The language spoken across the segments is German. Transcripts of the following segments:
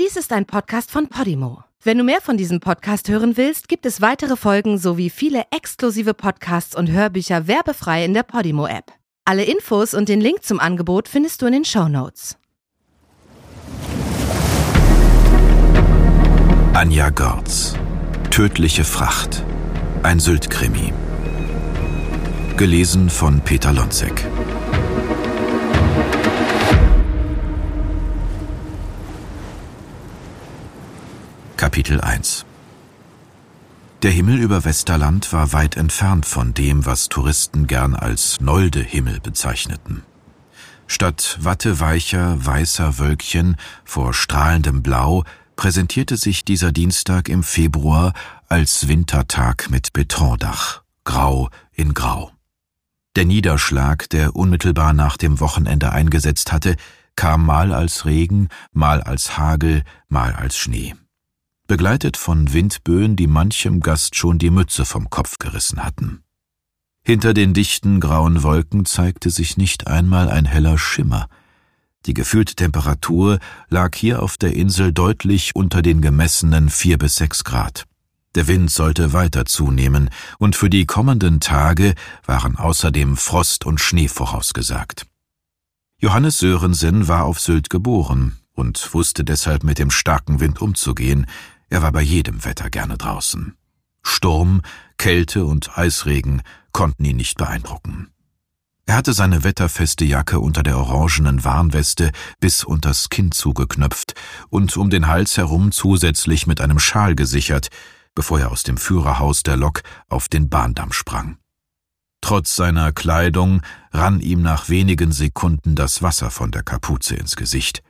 Dies ist ein Podcast von Podimo. Wenn du mehr von diesem Podcast hören willst, gibt es weitere Folgen sowie viele exklusive Podcasts und Hörbücher werbefrei in der Podimo-App. Alle Infos und den Link zum Angebot findest du in den Show Notes. Anja Gorz. Tödliche Fracht. Ein Sylt-Krimi. Gelesen von Peter Lonzek. Kapitel 1 Der Himmel über Westerland war weit entfernt von dem, was Touristen gern als Nolde-Himmel bezeichneten. Statt watteweicher, weißer Wölkchen vor strahlendem Blau präsentierte sich dieser Dienstag im Februar als Wintertag mit Betondach, grau in grau. Der Niederschlag, der unmittelbar nach dem Wochenende eingesetzt hatte, kam mal als Regen, mal als Hagel, mal als Schnee begleitet von Windböen, die manchem Gast schon die Mütze vom Kopf gerissen hatten. Hinter den dichten grauen Wolken zeigte sich nicht einmal ein heller Schimmer. Die gefühlte Temperatur lag hier auf der Insel deutlich unter den gemessenen vier bis sechs Grad. Der Wind sollte weiter zunehmen, und für die kommenden Tage waren außerdem Frost und Schnee vorausgesagt. Johannes Sörensen war auf Sylt geboren und wusste deshalb mit dem starken Wind umzugehen, er war bei jedem Wetter gerne draußen. Sturm, Kälte und Eisregen konnten ihn nicht beeindrucken. Er hatte seine wetterfeste Jacke unter der orangenen Warnweste bis unters Kinn zugeknöpft und um den Hals herum zusätzlich mit einem Schal gesichert, bevor er aus dem Führerhaus der Lok auf den Bahndamm sprang. Trotz seiner Kleidung rann ihm nach wenigen Sekunden das Wasser von der Kapuze ins Gesicht.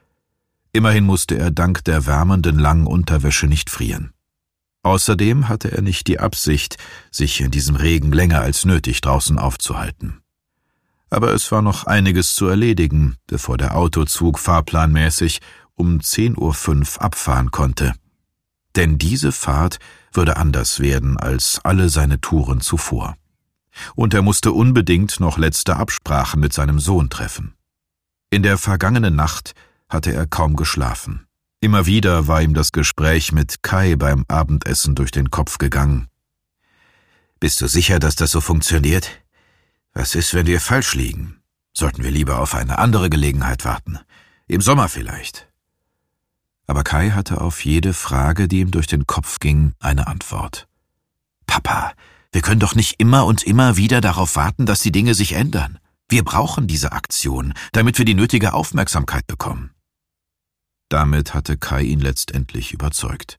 Immerhin musste er dank der wärmenden langen Unterwäsche nicht frieren. Außerdem hatte er nicht die Absicht, sich in diesem Regen länger als nötig draußen aufzuhalten. Aber es war noch einiges zu erledigen, bevor der Autozug fahrplanmäßig um 10.05 Uhr abfahren konnte. Denn diese Fahrt würde anders werden als alle seine Touren zuvor. Und er musste unbedingt noch letzte Absprachen mit seinem Sohn treffen. In der vergangenen Nacht hatte er kaum geschlafen. Immer wieder war ihm das Gespräch mit Kai beim Abendessen durch den Kopf gegangen. Bist du sicher, dass das so funktioniert? Was ist, wenn wir falsch liegen? Sollten wir lieber auf eine andere Gelegenheit warten? Im Sommer vielleicht. Aber Kai hatte auf jede Frage, die ihm durch den Kopf ging, eine Antwort. Papa, wir können doch nicht immer und immer wieder darauf warten, dass die Dinge sich ändern. Wir brauchen diese Aktion, damit wir die nötige Aufmerksamkeit bekommen. Damit hatte Kai ihn letztendlich überzeugt.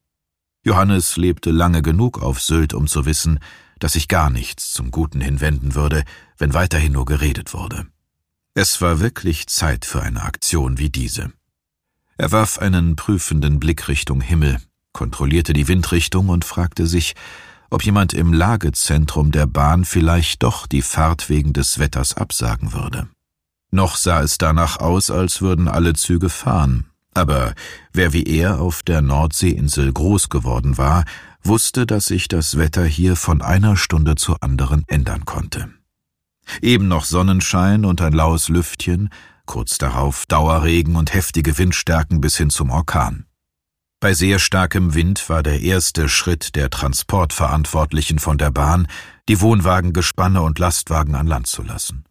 Johannes lebte lange genug auf Sylt, um zu wissen, dass sich gar nichts zum Guten hinwenden würde, wenn weiterhin nur geredet wurde. Es war wirklich Zeit für eine Aktion wie diese. Er warf einen prüfenden Blick Richtung Himmel, kontrollierte die Windrichtung und fragte sich, ob jemand im Lagezentrum der Bahn vielleicht doch die Fahrt wegen des Wetters absagen würde. Noch sah es danach aus, als würden alle Züge fahren, aber wer wie er auf der Nordseeinsel groß geworden war, wusste, dass sich das Wetter hier von einer Stunde zur anderen ändern konnte. Eben noch Sonnenschein und ein laues Lüftchen, kurz darauf Dauerregen und heftige Windstärken bis hin zum Orkan. Bei sehr starkem Wind war der erste Schritt der Transportverantwortlichen von der Bahn, die Wohnwagengespanne und Lastwagen an Land zu lassen.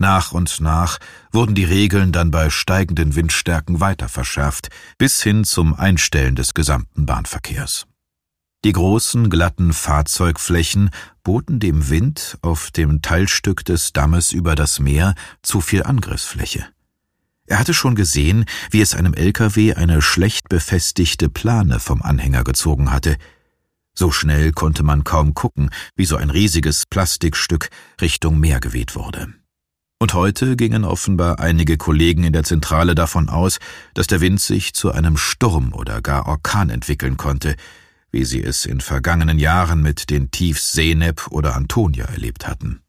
Nach und nach wurden die Regeln dann bei steigenden Windstärken weiter verschärft, bis hin zum Einstellen des gesamten Bahnverkehrs. Die großen, glatten Fahrzeugflächen boten dem Wind auf dem Teilstück des Dammes über das Meer zu viel Angriffsfläche. Er hatte schon gesehen, wie es einem LKW eine schlecht befestigte Plane vom Anhänger gezogen hatte. So schnell konnte man kaum gucken, wie so ein riesiges Plastikstück Richtung Meer geweht wurde. Und heute gingen offenbar einige Kollegen in der Zentrale davon aus, dass der Wind sich zu einem Sturm oder gar Orkan entwickeln konnte, wie sie es in vergangenen Jahren mit den Tiefs Seneb oder Antonia erlebt hatten.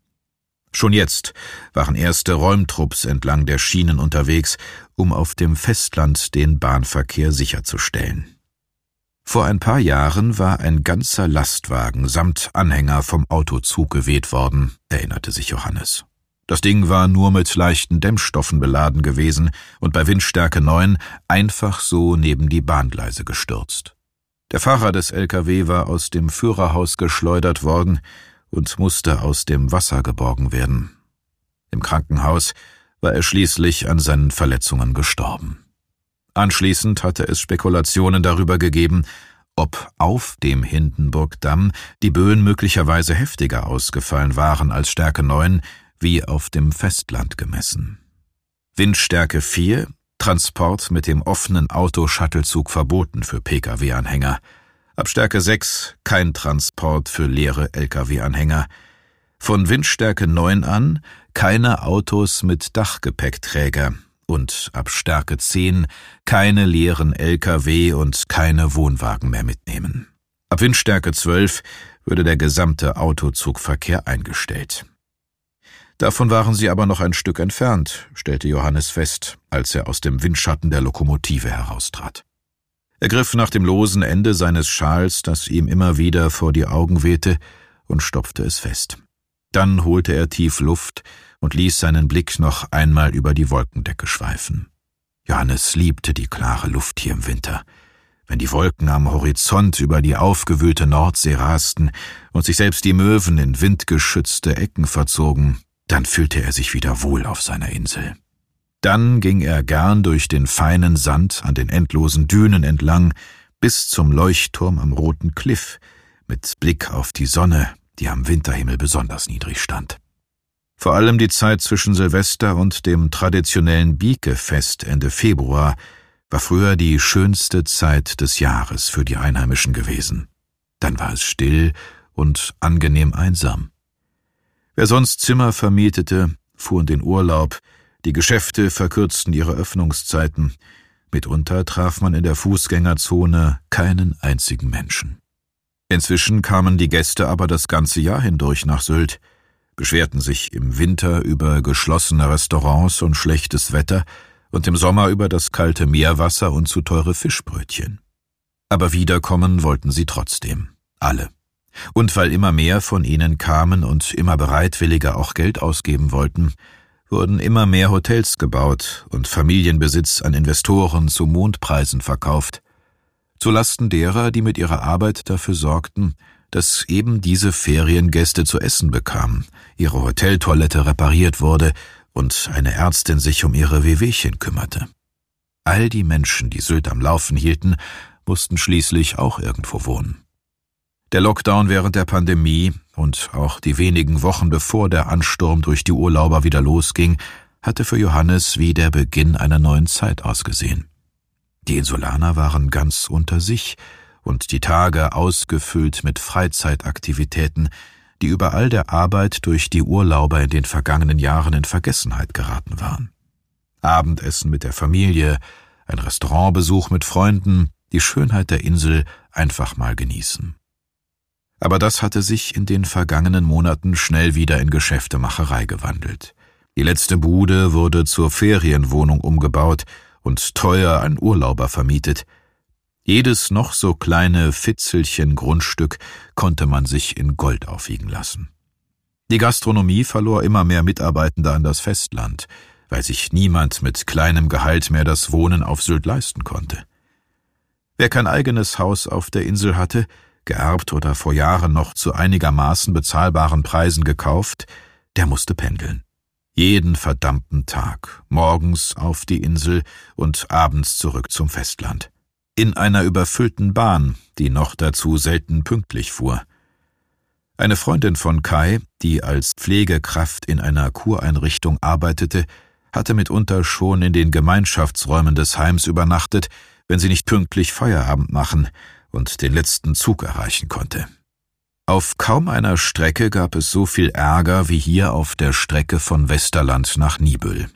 Schon jetzt waren erste Räumtrupps entlang der Schienen unterwegs, um auf dem Festland den Bahnverkehr sicherzustellen. Vor ein paar Jahren war ein ganzer Lastwagen samt Anhänger vom Autozug geweht worden, erinnerte sich Johannes. Das Ding war nur mit leichten Dämmstoffen beladen gewesen und bei Windstärke 9 einfach so neben die Bahngleise gestürzt. Der Fahrer des LKW war aus dem Führerhaus geschleudert worden und musste aus dem Wasser geborgen werden. Im Krankenhaus war er schließlich an seinen Verletzungen gestorben. Anschließend hatte es Spekulationen darüber gegeben, ob auf dem Hindenburgdamm die Böen möglicherweise heftiger ausgefallen waren als Stärke 9 wie auf dem Festland gemessen. Windstärke 4, Transport mit dem offenen Auto-Shuttlezug verboten für Pkw-Anhänger. Ab Stärke 6 kein Transport für leere Lkw-Anhänger. Von Windstärke 9 an keine Autos mit Dachgepäckträger und ab Stärke 10 keine leeren Lkw und keine Wohnwagen mehr mitnehmen. Ab Windstärke 12 würde der gesamte Autozugverkehr eingestellt. Davon waren sie aber noch ein Stück entfernt, stellte Johannes fest, als er aus dem Windschatten der Lokomotive heraustrat. Er griff nach dem losen Ende seines Schals, das ihm immer wieder vor die Augen wehte, und stopfte es fest. Dann holte er tief Luft und ließ seinen Blick noch einmal über die Wolkendecke schweifen. Johannes liebte die klare Luft hier im Winter. Wenn die Wolken am Horizont über die aufgewühlte Nordsee rasten und sich selbst die Möwen in windgeschützte Ecken verzogen, dann fühlte er sich wieder wohl auf seiner Insel. Dann ging er gern durch den feinen Sand an den endlosen Dünen entlang bis zum Leuchtturm am roten Kliff, mit Blick auf die Sonne, die am Winterhimmel besonders niedrig stand. Vor allem die Zeit zwischen Silvester und dem traditionellen Biekefest Ende Februar war früher die schönste Zeit des Jahres für die Einheimischen gewesen. Dann war es still und angenehm einsam. Wer sonst Zimmer vermietete, fuhr in den Urlaub, die Geschäfte verkürzten ihre Öffnungszeiten, mitunter traf man in der Fußgängerzone keinen einzigen Menschen. Inzwischen kamen die Gäste aber das ganze Jahr hindurch nach Sylt, beschwerten sich im Winter über geschlossene Restaurants und schlechtes Wetter und im Sommer über das kalte Meerwasser und zu teure Fischbrötchen. Aber wiederkommen wollten sie trotzdem, alle. Und weil immer mehr von ihnen kamen und immer bereitwilliger auch Geld ausgeben wollten, wurden immer mehr Hotels gebaut und Familienbesitz an Investoren zu Mondpreisen verkauft, zu Lasten derer, die mit ihrer Arbeit dafür sorgten, dass eben diese Feriengäste zu essen bekamen, ihre Hoteltoilette repariert wurde und eine Ärztin sich um ihre Wehwehchen kümmerte. All die Menschen, die Sylt am Laufen hielten, mussten schließlich auch irgendwo wohnen. Der Lockdown während der Pandemie und auch die wenigen Wochen bevor der Ansturm durch die Urlauber wieder losging, hatte für Johannes wie der Beginn einer neuen Zeit ausgesehen. Die Insulaner waren ganz unter sich, und die Tage ausgefüllt mit Freizeitaktivitäten, die über all der Arbeit durch die Urlauber in den vergangenen Jahren in Vergessenheit geraten waren. Abendessen mit der Familie, ein Restaurantbesuch mit Freunden, die Schönheit der Insel einfach mal genießen. Aber das hatte sich in den vergangenen Monaten schnell wieder in Geschäftemacherei gewandelt. Die letzte Bude wurde zur Ferienwohnung umgebaut und teuer an Urlauber vermietet, jedes noch so kleine Fitzelchen Grundstück konnte man sich in Gold aufwiegen lassen. Die Gastronomie verlor immer mehr Mitarbeitende an das Festland, weil sich niemand mit kleinem Gehalt mehr das Wohnen auf Sylt leisten konnte. Wer kein eigenes Haus auf der Insel hatte, geerbt oder vor Jahren noch zu einigermaßen bezahlbaren Preisen gekauft, der musste pendeln. Jeden verdammten Tag, morgens auf die Insel und abends zurück zum Festland in einer überfüllten Bahn, die noch dazu selten pünktlich fuhr. Eine Freundin von Kai, die als Pflegekraft in einer Kureinrichtung arbeitete, hatte mitunter schon in den Gemeinschaftsräumen des Heims übernachtet, wenn sie nicht pünktlich Feierabend machen und den letzten Zug erreichen konnte. Auf kaum einer Strecke gab es so viel Ärger wie hier auf der Strecke von Westerland nach Nibel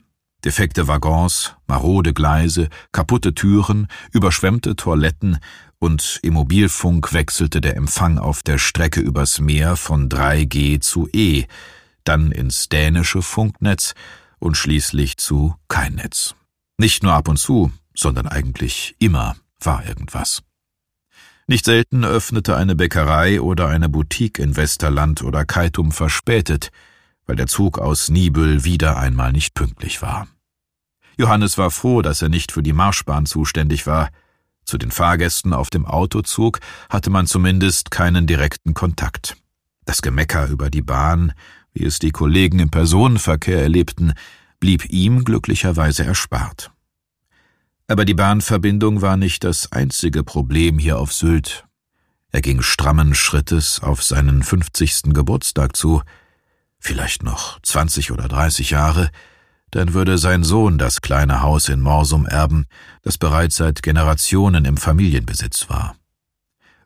defekte Waggons, marode Gleise, kaputte Türen, überschwemmte Toiletten und im Mobilfunk wechselte der Empfang auf der Strecke übers Meer von 3G zu E, dann ins dänische Funknetz und schließlich zu kein Netz. Nicht nur ab und zu, sondern eigentlich immer war irgendwas. Nicht selten öffnete eine Bäckerei oder eine Boutique in Westerland oder Kaitum verspätet, weil der Zug aus Nibel wieder einmal nicht pünktlich war. Johannes war froh, dass er nicht für die Marschbahn zuständig war. Zu den Fahrgästen auf dem Autozug hatte man zumindest keinen direkten Kontakt. Das Gemecker über die Bahn, wie es die Kollegen im Personenverkehr erlebten, blieb ihm glücklicherweise erspart. Aber die Bahnverbindung war nicht das einzige Problem hier auf Sylt. Er ging strammen Schrittes auf seinen fünfzigsten Geburtstag zu, vielleicht noch zwanzig oder dreißig Jahre, dann würde sein Sohn das kleine Haus in Morsum erben, das bereits seit Generationen im Familienbesitz war.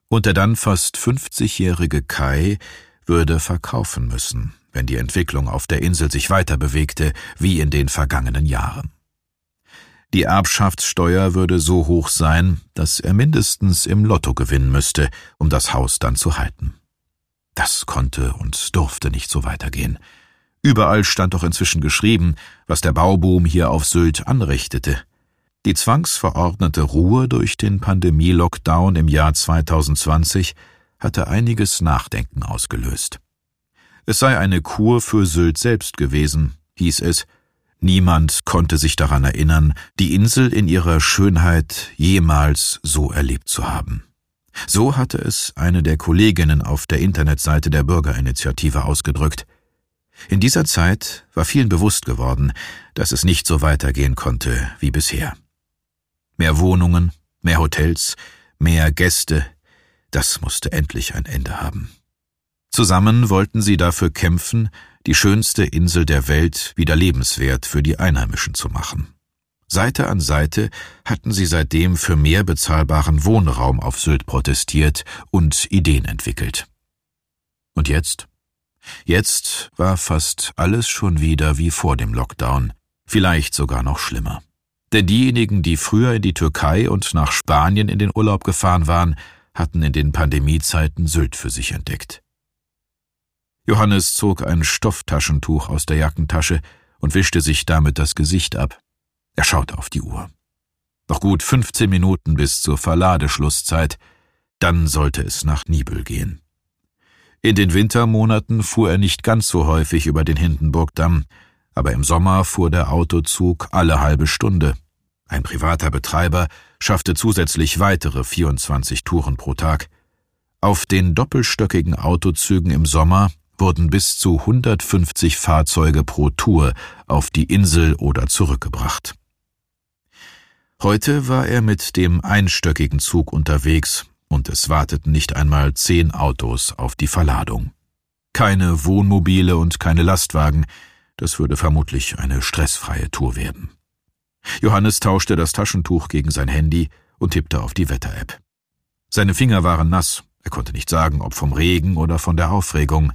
Und der dann fast fünfzigjährige Kai würde verkaufen müssen, wenn die Entwicklung auf der Insel sich weiter bewegte wie in den vergangenen Jahren. Die Erbschaftssteuer würde so hoch sein, dass er mindestens im Lotto gewinnen müsste, um das Haus dann zu halten. Das konnte und durfte nicht so weitergehen. Überall stand doch inzwischen geschrieben, was der Bauboom hier auf Sylt anrichtete. Die zwangsverordnete Ruhe durch den Pandemie-Lockdown im Jahr 2020 hatte einiges Nachdenken ausgelöst. Es sei eine Kur für Sylt selbst gewesen, hieß es, Niemand konnte sich daran erinnern, die Insel in ihrer Schönheit jemals so erlebt zu haben. So hatte es eine der Kolleginnen auf der Internetseite der Bürgerinitiative ausgedrückt. In dieser Zeit war vielen bewusst geworden, dass es nicht so weitergehen konnte wie bisher. Mehr Wohnungen, mehr Hotels, mehr Gäste, das musste endlich ein Ende haben. Zusammen wollten sie dafür kämpfen, die schönste Insel der Welt wieder lebenswert für die Einheimischen zu machen. Seite an Seite hatten sie seitdem für mehr bezahlbaren Wohnraum auf Sylt protestiert und Ideen entwickelt. Und jetzt? Jetzt war fast alles schon wieder wie vor dem Lockdown, vielleicht sogar noch schlimmer. Denn diejenigen, die früher in die Türkei und nach Spanien in den Urlaub gefahren waren, hatten in den Pandemiezeiten Sylt für sich entdeckt. Johannes zog ein Stofftaschentuch aus der Jackentasche und wischte sich damit das Gesicht ab. Er schaute auf die Uhr. Noch gut 15 Minuten bis zur Verladeschlusszeit, dann sollte es nach Nibel gehen. In den Wintermonaten fuhr er nicht ganz so häufig über den Hindenburgdamm, aber im Sommer fuhr der Autozug alle halbe Stunde. Ein privater Betreiber schaffte zusätzlich weitere 24 Touren pro Tag. Auf den doppelstöckigen Autozügen im Sommer wurden bis zu 150 Fahrzeuge pro Tour auf die Insel oder zurückgebracht. Heute war er mit dem einstöckigen Zug unterwegs und es warteten nicht einmal zehn Autos auf die Verladung. Keine Wohnmobile und keine Lastwagen, das würde vermutlich eine stressfreie Tour werden. Johannes tauschte das Taschentuch gegen sein Handy und tippte auf die Wetter-App. Seine Finger waren nass, er konnte nicht sagen, ob vom Regen oder von der Aufregung.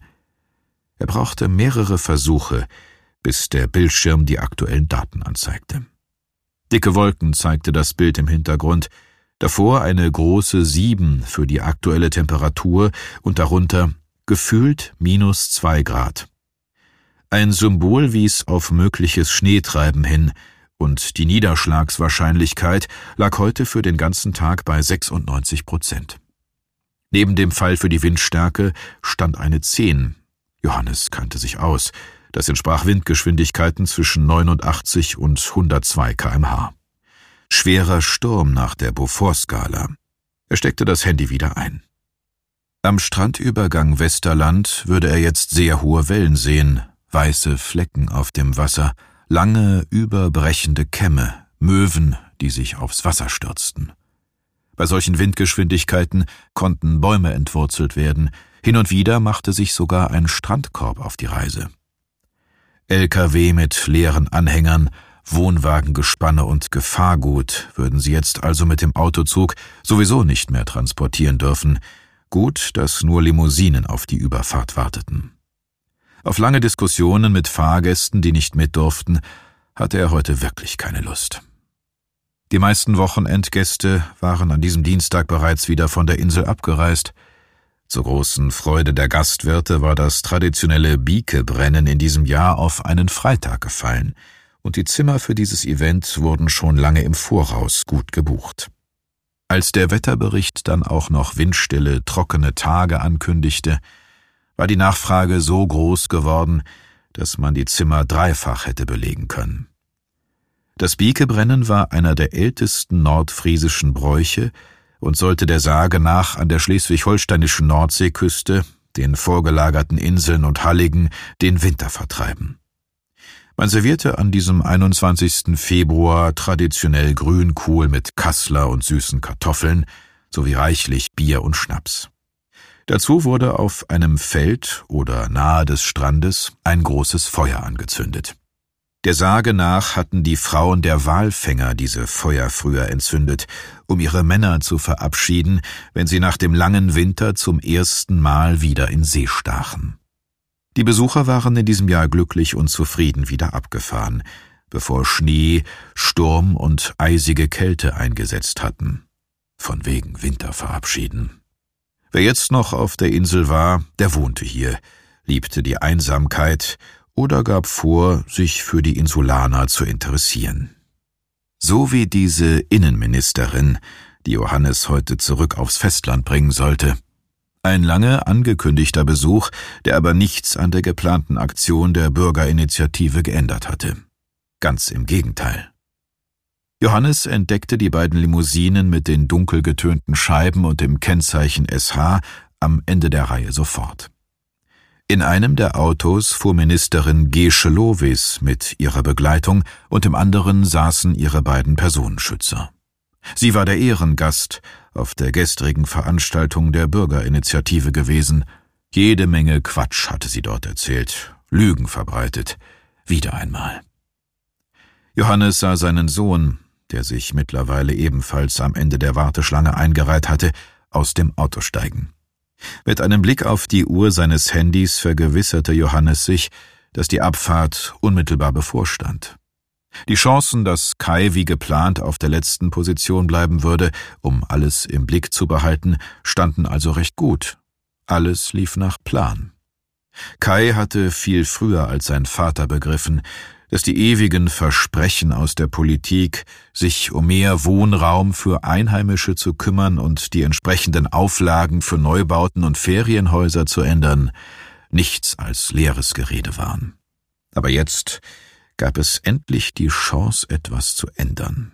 Er brauchte mehrere Versuche, bis der Bildschirm die aktuellen Daten anzeigte. Dicke Wolken zeigte das Bild im Hintergrund, davor eine große Sieben für die aktuelle Temperatur und darunter gefühlt minus zwei Grad. Ein Symbol wies auf mögliches Schneetreiben hin, und die Niederschlagswahrscheinlichkeit lag heute für den ganzen Tag bei 96 Prozent. Neben dem Fall für die Windstärke stand eine 10, Johannes kannte sich aus. Das entsprach Windgeschwindigkeiten zwischen 89 und 102 kmh. Schwerer Sturm nach der Beaufort-Skala. Er steckte das Handy wieder ein. Am Strandübergang Westerland würde er jetzt sehr hohe Wellen sehen, weiße Flecken auf dem Wasser, lange, überbrechende Kämme, Möwen, die sich aufs Wasser stürzten. Bei solchen Windgeschwindigkeiten konnten Bäume entwurzelt werden, hin und wieder machte sich sogar ein Strandkorb auf die Reise. LKW mit leeren Anhängern, Wohnwagengespanne und Gefahrgut würden sie jetzt also mit dem Autozug sowieso nicht mehr transportieren dürfen. Gut, dass nur Limousinen auf die Überfahrt warteten. Auf lange Diskussionen mit Fahrgästen, die nicht mit durften, hatte er heute wirklich keine Lust. Die meisten Wochenendgäste waren an diesem Dienstag bereits wieder von der Insel abgereist, zur großen Freude der Gastwirte war das traditionelle Biekebrennen in diesem Jahr auf einen Freitag gefallen, und die Zimmer für dieses Event wurden schon lange im Voraus gut gebucht. Als der Wetterbericht dann auch noch windstille, trockene Tage ankündigte, war die Nachfrage so groß geworden, dass man die Zimmer dreifach hätte belegen können. Das Biekebrennen war einer der ältesten nordfriesischen Bräuche und sollte der Sage nach an der schleswig-holsteinischen Nordseeküste, den vorgelagerten Inseln und Halligen, den Winter vertreiben. Man servierte an diesem 21. Februar traditionell Grünkohl mit Kassler und süßen Kartoffeln sowie reichlich Bier und Schnaps. Dazu wurde auf einem Feld oder nahe des Strandes ein großes Feuer angezündet. Der Sage nach hatten die Frauen der Walfänger diese Feuer früher entzündet, um ihre Männer zu verabschieden, wenn sie nach dem langen Winter zum ersten Mal wieder in See stachen. Die Besucher waren in diesem Jahr glücklich und zufrieden wieder abgefahren, bevor Schnee, Sturm und eisige Kälte eingesetzt hatten. Von wegen Winter verabschieden. Wer jetzt noch auf der Insel war, der wohnte hier, liebte die Einsamkeit oder gab vor, sich für die Insulaner zu interessieren. So wie diese Innenministerin, die Johannes heute zurück aufs Festland bringen sollte. Ein lange angekündigter Besuch, der aber nichts an der geplanten Aktion der Bürgerinitiative geändert hatte. Ganz im Gegenteil. Johannes entdeckte die beiden Limousinen mit den dunkel getönten Scheiben und dem Kennzeichen SH am Ende der Reihe sofort. In einem der Autos fuhr Ministerin Gesche Lovis mit ihrer Begleitung und im anderen saßen ihre beiden Personenschützer. Sie war der Ehrengast auf der gestrigen Veranstaltung der Bürgerinitiative gewesen. Jede Menge Quatsch hatte sie dort erzählt, Lügen verbreitet, wieder einmal. Johannes sah seinen Sohn, der sich mittlerweile ebenfalls am Ende der Warteschlange eingereiht hatte, aus dem Auto steigen. Mit einem Blick auf die Uhr seines Handys vergewisserte Johannes sich, dass die Abfahrt unmittelbar bevorstand. Die Chancen, dass Kai wie geplant auf der letzten Position bleiben würde, um alles im Blick zu behalten, standen also recht gut. Alles lief nach Plan. Kai hatte viel früher als sein Vater begriffen, dass die ewigen Versprechen aus der Politik, sich um mehr Wohnraum für Einheimische zu kümmern und die entsprechenden Auflagen für Neubauten und Ferienhäuser zu ändern, nichts als leeres Gerede waren. Aber jetzt gab es endlich die Chance, etwas zu ändern.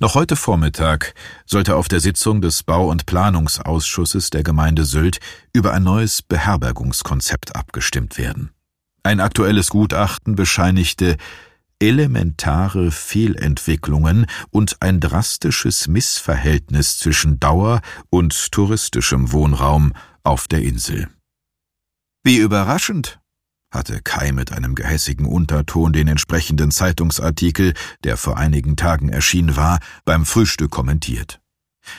Noch heute Vormittag sollte auf der Sitzung des Bau- und Planungsausschusses der Gemeinde Sylt über ein neues Beherbergungskonzept abgestimmt werden. Ein aktuelles Gutachten bescheinigte elementare Fehlentwicklungen und ein drastisches Missverhältnis zwischen Dauer und touristischem Wohnraum auf der Insel. Wie überraschend, hatte Kai mit einem gehässigen Unterton den entsprechenden Zeitungsartikel, der vor einigen Tagen erschienen war, beim Frühstück kommentiert.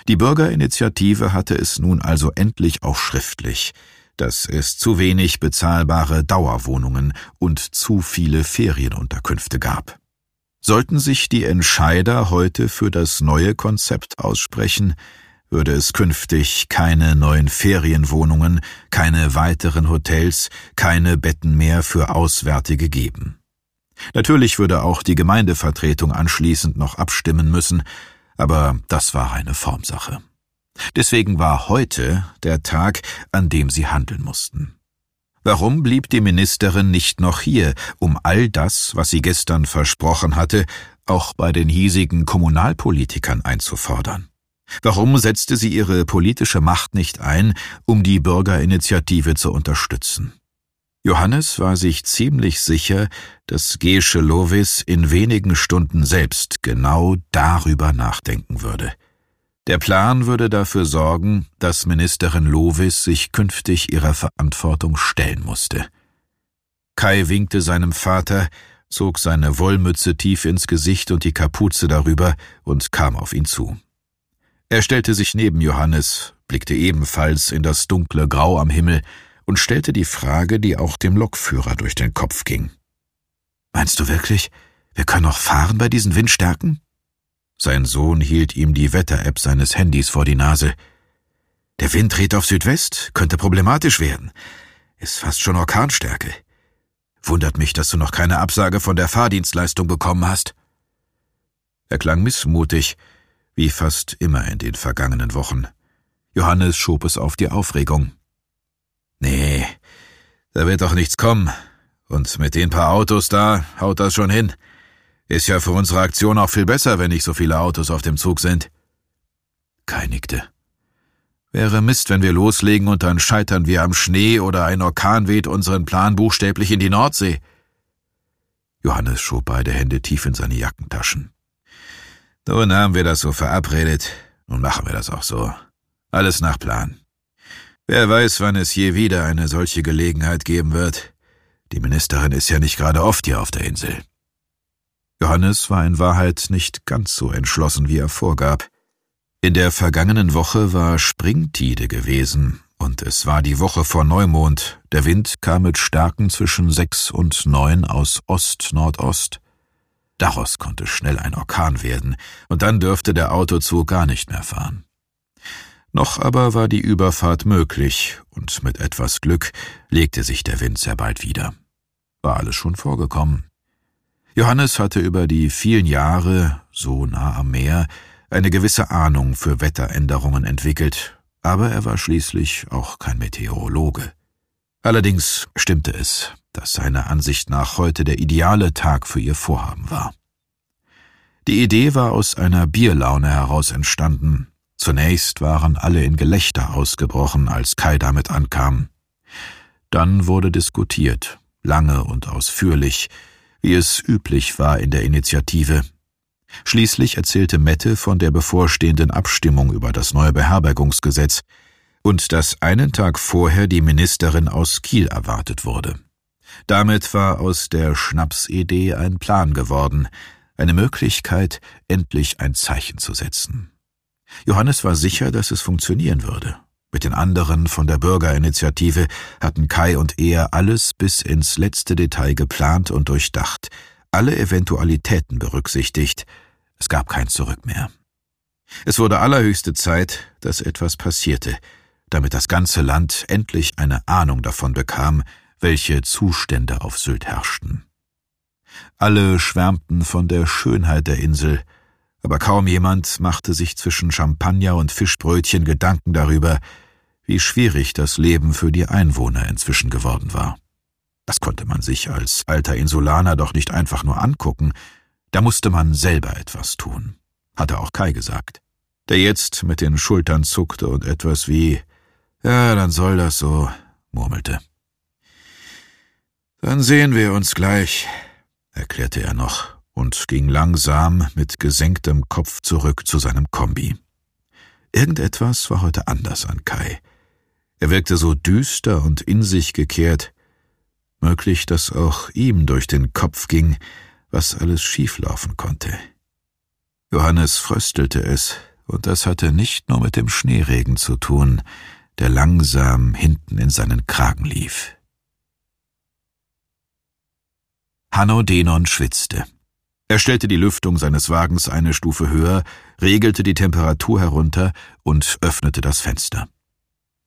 Die Bürgerinitiative hatte es nun also endlich auch schriftlich dass es zu wenig bezahlbare Dauerwohnungen und zu viele Ferienunterkünfte gab. Sollten sich die Entscheider heute für das neue Konzept aussprechen, würde es künftig keine neuen Ferienwohnungen, keine weiteren Hotels, keine Betten mehr für Auswärtige geben. Natürlich würde auch die Gemeindevertretung anschließend noch abstimmen müssen, aber das war eine Formsache. Deswegen war heute der Tag, an dem sie handeln mussten. Warum blieb die Ministerin nicht noch hier, um all das, was sie gestern versprochen hatte, auch bei den hiesigen Kommunalpolitikern einzufordern? Warum setzte sie ihre politische Macht nicht ein, um die Bürgerinitiative zu unterstützen? Johannes war sich ziemlich sicher, dass Gesche Lovis in wenigen Stunden selbst genau darüber nachdenken würde. Der Plan würde dafür sorgen, dass Ministerin Lovis sich künftig ihrer Verantwortung stellen musste. Kai winkte seinem Vater, zog seine Wollmütze tief ins Gesicht und die Kapuze darüber und kam auf ihn zu. Er stellte sich neben Johannes, blickte ebenfalls in das dunkle Grau am Himmel und stellte die Frage, die auch dem Lokführer durch den Kopf ging. Meinst du wirklich, wir können noch fahren bei diesen Windstärken? Sein Sohn hielt ihm die Wetter-App seines Handys vor die Nase. Der Wind dreht auf Südwest, könnte problematisch werden. Ist fast schon Orkanstärke. Wundert mich, dass du noch keine Absage von der Fahrdienstleistung bekommen hast. Er klang missmutig, wie fast immer in den vergangenen Wochen. Johannes schob es auf die Aufregung. Nee, da wird doch nichts kommen. Und mit den paar Autos da haut das schon hin. Ist ja für unsere Aktion auch viel besser, wenn nicht so viele Autos auf dem Zug sind. Kai nickte. Wäre Mist, wenn wir loslegen und dann scheitern wir am Schnee oder ein Orkan weht unseren Plan buchstäblich in die Nordsee. Johannes schob beide Hände tief in seine Jackentaschen. Nun haben wir das so verabredet, nun machen wir das auch so. Alles nach Plan. Wer weiß, wann es je wieder eine solche Gelegenheit geben wird. Die Ministerin ist ja nicht gerade oft hier auf der Insel. Johannes war in Wahrheit nicht ganz so entschlossen, wie er vorgab. In der vergangenen Woche war Springtide gewesen, und es war die Woche vor Neumond. Der Wind kam mit Stärken zwischen sechs und neun aus Ost-Nordost. Daraus konnte schnell ein Orkan werden, und dann dürfte der Autozug gar nicht mehr fahren. Noch aber war die Überfahrt möglich, und mit etwas Glück legte sich der Wind sehr bald wieder. War alles schon vorgekommen. Johannes hatte über die vielen Jahre, so nah am Meer, eine gewisse Ahnung für Wetteränderungen entwickelt, aber er war schließlich auch kein Meteorologe. Allerdings stimmte es, dass seiner Ansicht nach heute der ideale Tag für ihr Vorhaben war. Die Idee war aus einer Bierlaune heraus entstanden. Zunächst waren alle in Gelächter ausgebrochen, als Kai damit ankam. Dann wurde diskutiert, lange und ausführlich, wie es üblich war in der Initiative. Schließlich erzählte Mette von der bevorstehenden Abstimmung über das neue Beherbergungsgesetz und dass einen Tag vorher die Ministerin aus Kiel erwartet wurde. Damit war aus der Schnapsidee ein Plan geworden, eine Möglichkeit, endlich ein Zeichen zu setzen. Johannes war sicher, dass es funktionieren würde. Mit den anderen von der Bürgerinitiative hatten Kai und er alles bis ins letzte Detail geplant und durchdacht, alle Eventualitäten berücksichtigt. Es gab kein Zurück mehr. Es wurde allerhöchste Zeit, dass etwas passierte, damit das ganze Land endlich eine Ahnung davon bekam, welche Zustände auf Sylt herrschten. Alle schwärmten von der Schönheit der Insel, aber kaum jemand machte sich zwischen Champagner und Fischbrötchen Gedanken darüber, wie schwierig das Leben für die Einwohner inzwischen geworden war. Das konnte man sich als alter Insulaner doch nicht einfach nur angucken, da musste man selber etwas tun, hatte auch Kai gesagt, der jetzt mit den Schultern zuckte und etwas wie Ja, dann soll das so, murmelte. Dann sehen wir uns gleich, erklärte er noch und ging langsam mit gesenktem Kopf zurück zu seinem Kombi. Irgendetwas war heute anders an Kai. Er wirkte so düster und in sich gekehrt. Möglich, dass auch ihm durch den Kopf ging, was alles schieflaufen konnte. Johannes fröstelte es, und das hatte nicht nur mit dem Schneeregen zu tun, der langsam hinten in seinen Kragen lief. Hanno Denon schwitzte. Er stellte die Lüftung seines Wagens eine Stufe höher, regelte die Temperatur herunter und öffnete das Fenster.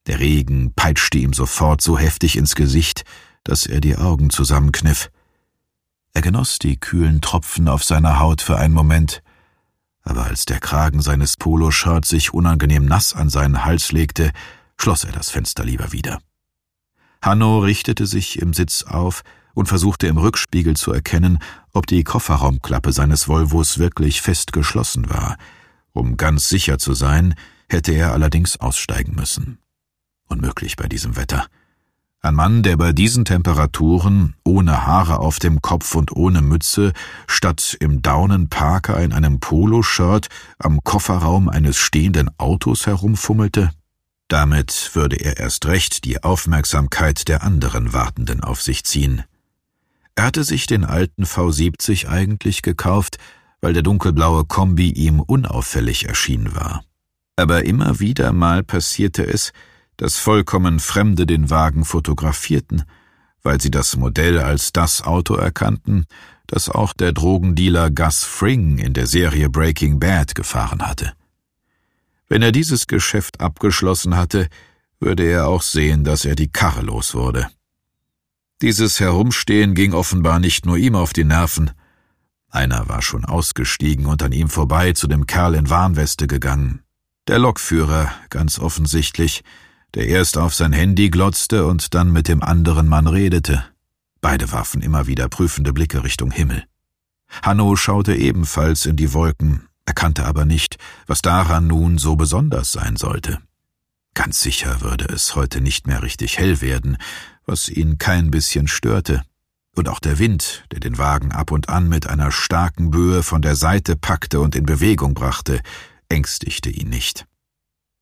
Der Regen peitschte ihm sofort so heftig ins Gesicht, dass er die Augen zusammenkniff. Er genoss die kühlen Tropfen auf seiner Haut für einen Moment, aber als der Kragen seines Poloshirts sich unangenehm nass an seinen Hals legte, schloss er das Fenster lieber wieder. Hanno richtete sich im Sitz auf, und versuchte im Rückspiegel zu erkennen, ob die Kofferraumklappe seines Volvos wirklich fest geschlossen war. Um ganz sicher zu sein, hätte er allerdings aussteigen müssen. Unmöglich bei diesem Wetter. Ein Mann, der bei diesen Temperaturen, ohne Haare auf dem Kopf und ohne Mütze, statt im Daunenparker in einem Poloshirt am Kofferraum eines stehenden Autos herumfummelte, damit würde er erst recht die Aufmerksamkeit der anderen Wartenden auf sich ziehen. Er hatte sich den alten V70 eigentlich gekauft, weil der dunkelblaue Kombi ihm unauffällig erschienen war. Aber immer wieder mal passierte es, dass vollkommen Fremde den Wagen fotografierten, weil sie das Modell als das Auto erkannten, das auch der Drogendealer Gus Fring in der Serie Breaking Bad gefahren hatte. Wenn er dieses Geschäft abgeschlossen hatte, würde er auch sehen, dass er die Karre los wurde. Dieses Herumstehen ging offenbar nicht nur ihm auf die Nerven. Einer war schon ausgestiegen und an ihm vorbei zu dem Kerl in Warnweste gegangen. Der Lokführer, ganz offensichtlich, der erst auf sein Handy glotzte und dann mit dem anderen Mann redete. Beide warfen immer wieder prüfende Blicke Richtung Himmel. Hanno schaute ebenfalls in die Wolken, erkannte aber nicht, was daran nun so besonders sein sollte. Ganz sicher würde es heute nicht mehr richtig hell werden, was ihn kein bisschen störte. Und auch der Wind, der den Wagen ab und an mit einer starken Böe von der Seite packte und in Bewegung brachte, ängstigte ihn nicht.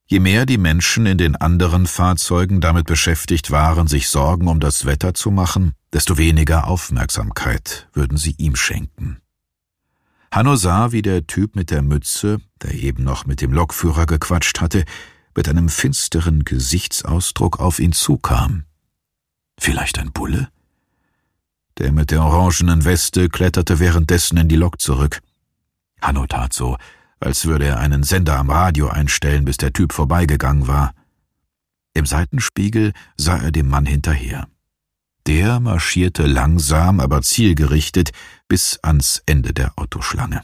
Je mehr die Menschen in den anderen Fahrzeugen damit beschäftigt waren, sich Sorgen um das Wetter zu machen, desto weniger Aufmerksamkeit würden sie ihm schenken. Hanno sah, wie der Typ mit der Mütze, der eben noch mit dem Lokführer gequatscht hatte, mit einem finsteren Gesichtsausdruck auf ihn zukam. Vielleicht ein Bulle? Der mit der orangenen Weste kletterte währenddessen in die Lok zurück. Hanno tat so, als würde er einen Sender am Radio einstellen, bis der Typ vorbeigegangen war. Im Seitenspiegel sah er dem Mann hinterher. Der marschierte langsam, aber zielgerichtet bis ans Ende der Autoschlange.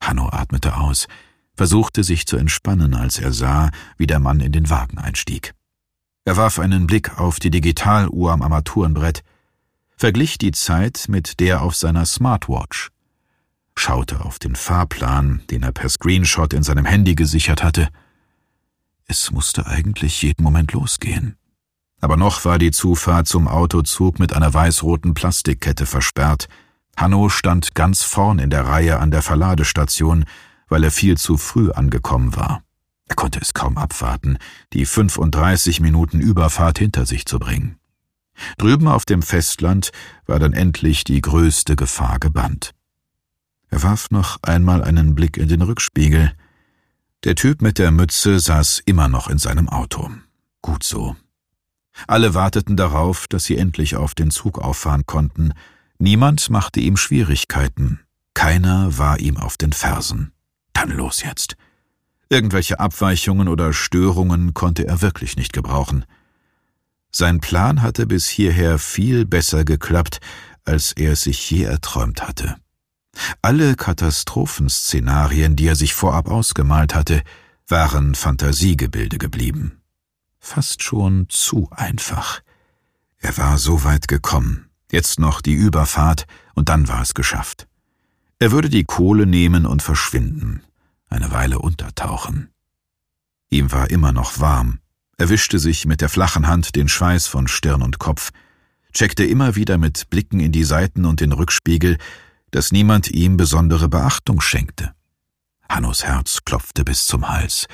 Hanno atmete aus, versuchte sich zu entspannen, als er sah, wie der Mann in den Wagen einstieg. Er warf einen Blick auf die Digitaluhr am Armaturenbrett, verglich die Zeit mit der auf seiner Smartwatch schaute auf den Fahrplan, den er per Screenshot in seinem Handy gesichert hatte. Es musste eigentlich jeden Moment losgehen. Aber noch war die Zufahrt zum Autozug mit einer weiß-roten Plastikkette versperrt. Hanno stand ganz vorn in der Reihe an der Verladestation, weil er viel zu früh angekommen war. Er konnte es kaum abwarten, die 35 Minuten Überfahrt hinter sich zu bringen. Drüben auf dem Festland war dann endlich die größte Gefahr gebannt. Er warf noch einmal einen Blick in den Rückspiegel. Der Typ mit der Mütze saß immer noch in seinem Auto. Gut so. Alle warteten darauf, dass sie endlich auf den Zug auffahren konnten. Niemand machte ihm Schwierigkeiten. Keiner war ihm auf den Fersen. Dann los jetzt. Irgendwelche Abweichungen oder Störungen konnte er wirklich nicht gebrauchen. Sein Plan hatte bis hierher viel besser geklappt, als er es sich je erträumt hatte. Alle Katastrophenszenarien, die er sich vorab ausgemalt hatte, waren Fantasiegebilde geblieben. Fast schon zu einfach. Er war so weit gekommen, jetzt noch die Überfahrt, und dann war es geschafft. Er würde die Kohle nehmen und verschwinden, eine Weile untertauchen. Ihm war immer noch warm. Er wischte sich mit der flachen Hand den Schweiß von Stirn und Kopf, checkte immer wieder mit Blicken in die Seiten und den Rückspiegel, dass niemand ihm besondere Beachtung schenkte. Hannos Herz klopfte bis zum Hals.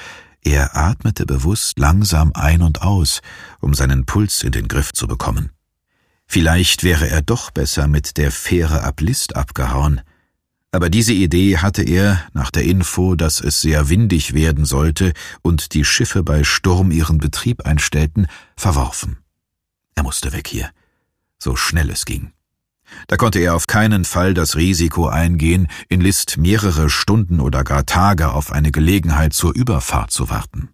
Er atmete bewusst langsam ein und aus, um seinen Puls in den Griff zu bekommen. Vielleicht wäre er doch besser mit der Fähre ab List abgehauen. Aber diese Idee hatte er, nach der Info, dass es sehr windig werden sollte und die Schiffe bei Sturm ihren Betrieb einstellten, verworfen. Er musste weg hier, so schnell es ging. Da konnte er auf keinen Fall das Risiko eingehen, in List mehrere Stunden oder gar Tage auf eine Gelegenheit zur Überfahrt zu warten.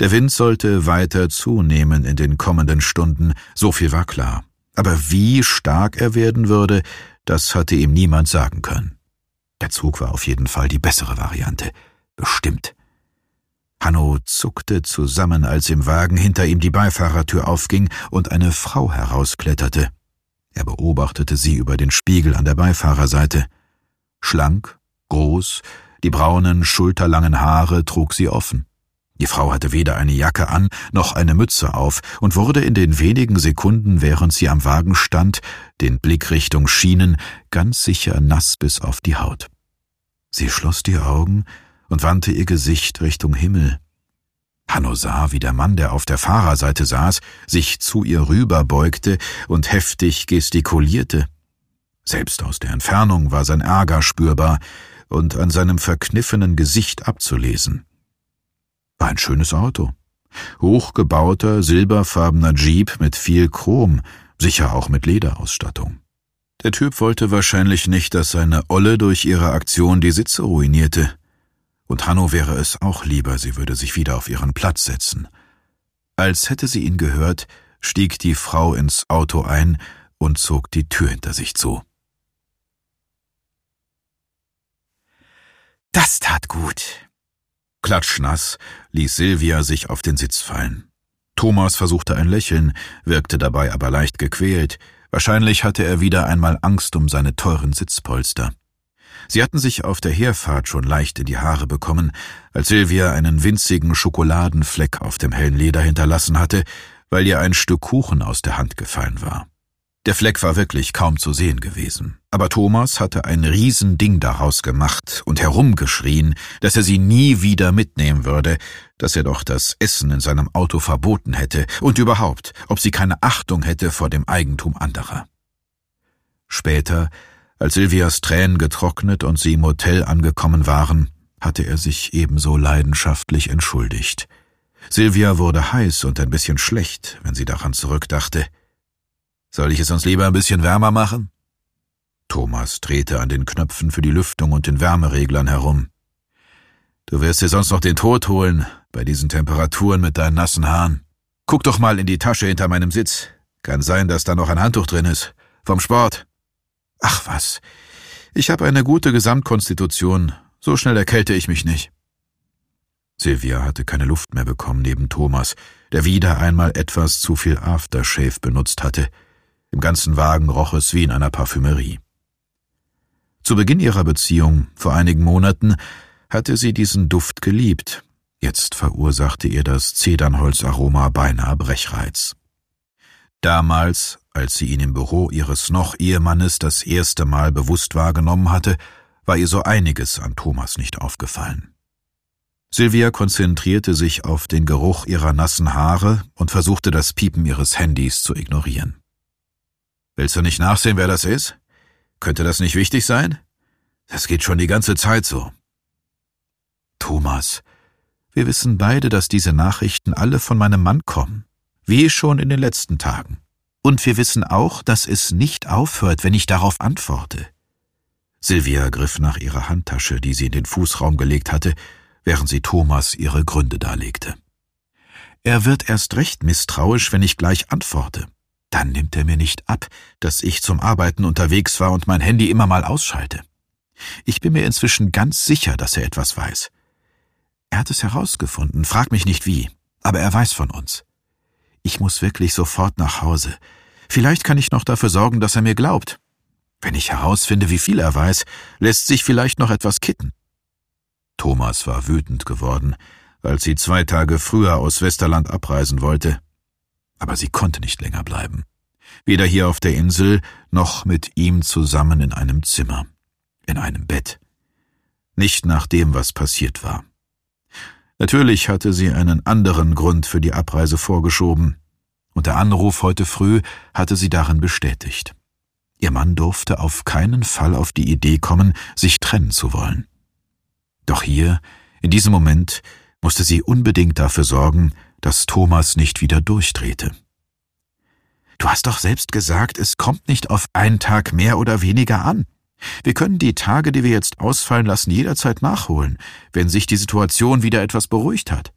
Der Wind sollte weiter zunehmen in den kommenden Stunden, so viel war klar. Aber wie stark er werden würde, das hatte ihm niemand sagen können. Der Zug war auf jeden Fall die bessere Variante. Bestimmt. Hanno zuckte zusammen, als im Wagen hinter ihm die Beifahrertür aufging und eine Frau herauskletterte. Er beobachtete sie über den Spiegel an der Beifahrerseite. Schlank, groß, die braunen, schulterlangen Haare trug sie offen. Die Frau hatte weder eine Jacke an noch eine Mütze auf und wurde in den wenigen Sekunden, während sie am Wagen stand, den Blick Richtung Schienen, ganz sicher nass bis auf die Haut. Sie schloss die Augen und wandte ihr Gesicht Richtung Himmel. Hanno sah, wie der Mann, der auf der Fahrerseite saß, sich zu ihr rüberbeugte und heftig gestikulierte. Selbst aus der Entfernung war sein Ärger spürbar und an seinem verkniffenen Gesicht abzulesen. War ein schönes Auto. Hochgebauter, silberfarbener Jeep mit viel Chrom, sicher auch mit Lederausstattung. Der Typ wollte wahrscheinlich nicht, dass seine Olle durch ihre Aktion die Sitze ruinierte und Hanno wäre es auch lieber, sie würde sich wieder auf ihren Platz setzen. Als hätte sie ihn gehört, stieg die Frau ins Auto ein und zog die Tür hinter sich zu. Das tat gut. Klatschnass ließ Silvia sich auf den Sitz fallen. Thomas versuchte ein Lächeln, wirkte dabei aber leicht gequält. Wahrscheinlich hatte er wieder einmal Angst um seine teuren Sitzpolster. Sie hatten sich auf der Herfahrt schon leicht in die Haare bekommen, als Silvia einen winzigen Schokoladenfleck auf dem hellen Leder hinterlassen hatte, weil ihr ein Stück Kuchen aus der Hand gefallen war. Der Fleck war wirklich kaum zu sehen gewesen, aber Thomas hatte ein Riesending daraus gemacht und herumgeschrien, dass er sie nie wieder mitnehmen würde, dass er doch das Essen in seinem Auto verboten hätte und überhaupt, ob sie keine Achtung hätte vor dem Eigentum anderer. Später, als Silvias Tränen getrocknet und sie im Hotel angekommen waren, hatte er sich ebenso leidenschaftlich entschuldigt. Silvia wurde heiß und ein bisschen schlecht, wenn sie daran zurückdachte. Soll ich es uns lieber ein bisschen wärmer machen? Thomas drehte an den Knöpfen für die Lüftung und den Wärmereglern herum. Du wirst dir sonst noch den Tod holen, bei diesen Temperaturen mit deinen nassen Haaren. Guck doch mal in die Tasche hinter meinem Sitz. Kann sein, dass da noch ein Handtuch drin ist. Vom Sport. Ach was. Ich habe eine gute Gesamtkonstitution. So schnell erkälte ich mich nicht. Silvia hatte keine Luft mehr bekommen neben Thomas, der wieder einmal etwas zu viel Aftershave benutzt hatte. Im ganzen Wagen roch es wie in einer Parfümerie. Zu Beginn ihrer Beziehung, vor einigen Monaten, hatte sie diesen Duft geliebt. Jetzt verursachte ihr das Zedernholzaroma beinahe Brechreiz. Damals, als sie ihn im Büro ihres noch Ehemannes das erste Mal bewusst wahrgenommen hatte, war ihr so einiges an Thomas nicht aufgefallen. Sylvia konzentrierte sich auf den Geruch ihrer nassen Haare und versuchte das Piepen ihres Handys zu ignorieren. Willst du nicht nachsehen, wer das ist? Könnte das nicht wichtig sein? Das geht schon die ganze Zeit so. Thomas, wir wissen beide, dass diese Nachrichten alle von meinem Mann kommen, wie schon in den letzten Tagen. Und wir wissen auch, dass es nicht aufhört, wenn ich darauf antworte. Silvia griff nach ihrer Handtasche, die sie in den Fußraum gelegt hatte, während sie Thomas ihre Gründe darlegte. Er wird erst recht misstrauisch, wenn ich gleich antworte. Dann nimmt er mir nicht ab, dass ich zum Arbeiten unterwegs war und mein Handy immer mal ausschalte. Ich bin mir inzwischen ganz sicher, dass er etwas weiß. Er hat es herausgefunden, frag mich nicht wie, aber er weiß von uns. Ich muss wirklich sofort nach Hause. Vielleicht kann ich noch dafür sorgen, dass er mir glaubt. Wenn ich herausfinde, wie viel er weiß, lässt sich vielleicht noch etwas kitten. Thomas war wütend geworden, als sie zwei Tage früher aus Westerland abreisen wollte aber sie konnte nicht länger bleiben. Weder hier auf der Insel noch mit ihm zusammen in einem Zimmer, in einem Bett. Nicht nach dem, was passiert war. Natürlich hatte sie einen anderen Grund für die Abreise vorgeschoben, und der Anruf heute früh hatte sie darin bestätigt. Ihr Mann durfte auf keinen Fall auf die Idee kommen, sich trennen zu wollen. Doch hier, in diesem Moment, musste sie unbedingt dafür sorgen, dass Thomas nicht wieder durchdrehte. Du hast doch selbst gesagt, es kommt nicht auf einen Tag mehr oder weniger an. Wir können die Tage, die wir jetzt ausfallen lassen, jederzeit nachholen, wenn sich die Situation wieder etwas beruhigt hat.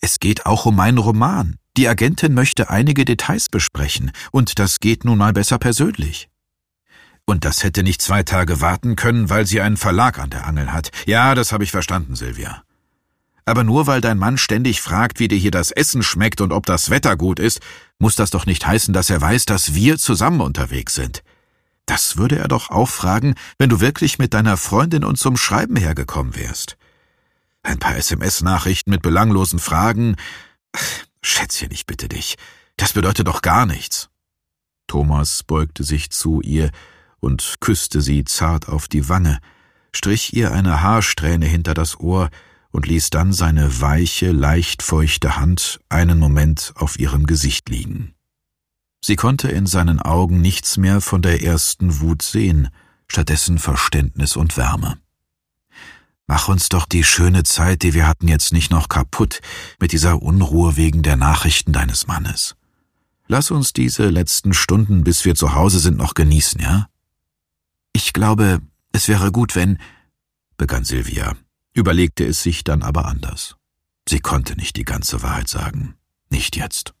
Es geht auch um meinen Roman. Die Agentin möchte einige Details besprechen, und das geht nun mal besser persönlich. Und das hätte nicht zwei Tage warten können, weil sie einen Verlag an der Angel hat. Ja, das habe ich verstanden, Silvia. Aber nur weil dein Mann ständig fragt, wie dir hier das Essen schmeckt und ob das Wetter gut ist, muss das doch nicht heißen, dass er weiß, dass wir zusammen unterwegs sind. Das würde er doch auch fragen, wenn du wirklich mit deiner Freundin und zum Schreiben hergekommen wärst. Ein paar SMS-Nachrichten mit belanglosen Fragen. Schätzchen, ich bitte dich. Das bedeutet doch gar nichts. Thomas beugte sich zu ihr und küsste sie zart auf die Wange, strich ihr eine Haarsträhne hinter das Ohr und ließ dann seine weiche, leicht feuchte Hand einen Moment auf ihrem Gesicht liegen. Sie konnte in seinen Augen nichts mehr von der ersten Wut sehen, stattdessen Verständnis und Wärme. Mach uns doch die schöne Zeit, die wir hatten, jetzt nicht noch kaputt mit dieser Unruhe wegen der Nachrichten deines Mannes. Lass uns diese letzten Stunden, bis wir zu Hause sind, noch genießen, ja? Ich glaube, es wäre gut, wenn, begann Silvia, überlegte es sich dann aber anders. Sie konnte nicht die ganze Wahrheit sagen. Nicht jetzt.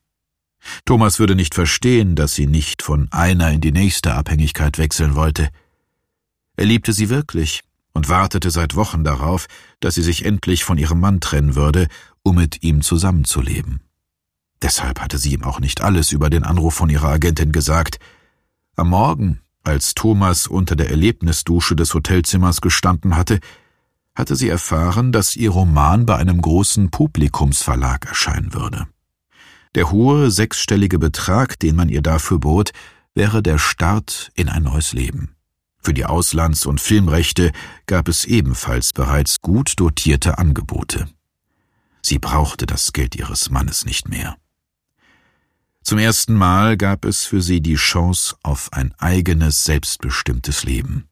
Thomas würde nicht verstehen, dass sie nicht von einer in die nächste Abhängigkeit wechseln wollte. Er liebte sie wirklich und wartete seit Wochen darauf, dass sie sich endlich von ihrem Mann trennen würde, um mit ihm zusammenzuleben. Deshalb hatte sie ihm auch nicht alles über den Anruf von ihrer Agentin gesagt. Am Morgen, als Thomas unter der Erlebnisdusche des Hotelzimmers gestanden hatte, hatte sie erfahren, dass ihr Roman bei einem großen Publikumsverlag erscheinen würde. Der hohe sechsstellige Betrag, den man ihr dafür bot, wäre der Start in ein neues Leben. Für die Auslands- und Filmrechte gab es ebenfalls bereits gut dotierte Angebote. Sie brauchte das Geld ihres Mannes nicht mehr. Zum ersten Mal gab es für sie die Chance auf ein eigenes, selbstbestimmtes Leben.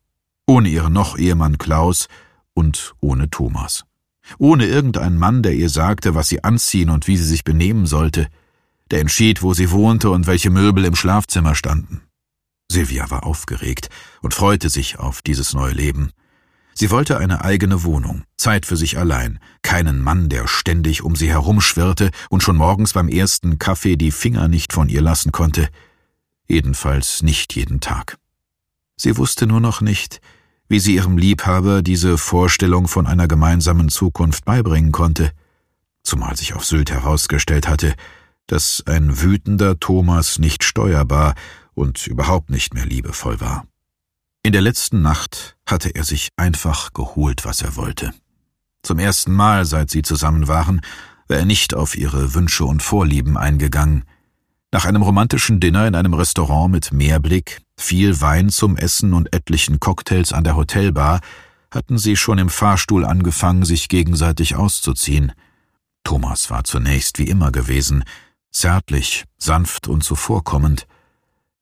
Ohne ihren noch Ehemann Klaus und ohne Thomas. Ohne irgendeinen Mann, der ihr sagte, was sie anziehen und wie sie sich benehmen sollte, der entschied, wo sie wohnte und welche Möbel im Schlafzimmer standen. Silvia war aufgeregt und freute sich auf dieses neue Leben. Sie wollte eine eigene Wohnung, Zeit für sich allein, keinen Mann, der ständig um sie herumschwirrte und schon morgens beim ersten Kaffee die Finger nicht von ihr lassen konnte, jedenfalls nicht jeden Tag. Sie wusste nur noch nicht, wie sie ihrem Liebhaber diese Vorstellung von einer gemeinsamen Zukunft beibringen konnte, zumal sich auf Sylt herausgestellt hatte, dass ein wütender Thomas nicht steuerbar und überhaupt nicht mehr liebevoll war. In der letzten Nacht hatte er sich einfach geholt, was er wollte. Zum ersten Mal, seit sie zusammen waren, war er nicht auf ihre Wünsche und Vorlieben eingegangen. Nach einem romantischen Dinner in einem Restaurant mit Meerblick, viel Wein zum Essen und etlichen Cocktails an der Hotelbar hatten sie schon im Fahrstuhl angefangen, sich gegenseitig auszuziehen. Thomas war zunächst wie immer gewesen, zärtlich, sanft und zuvorkommend,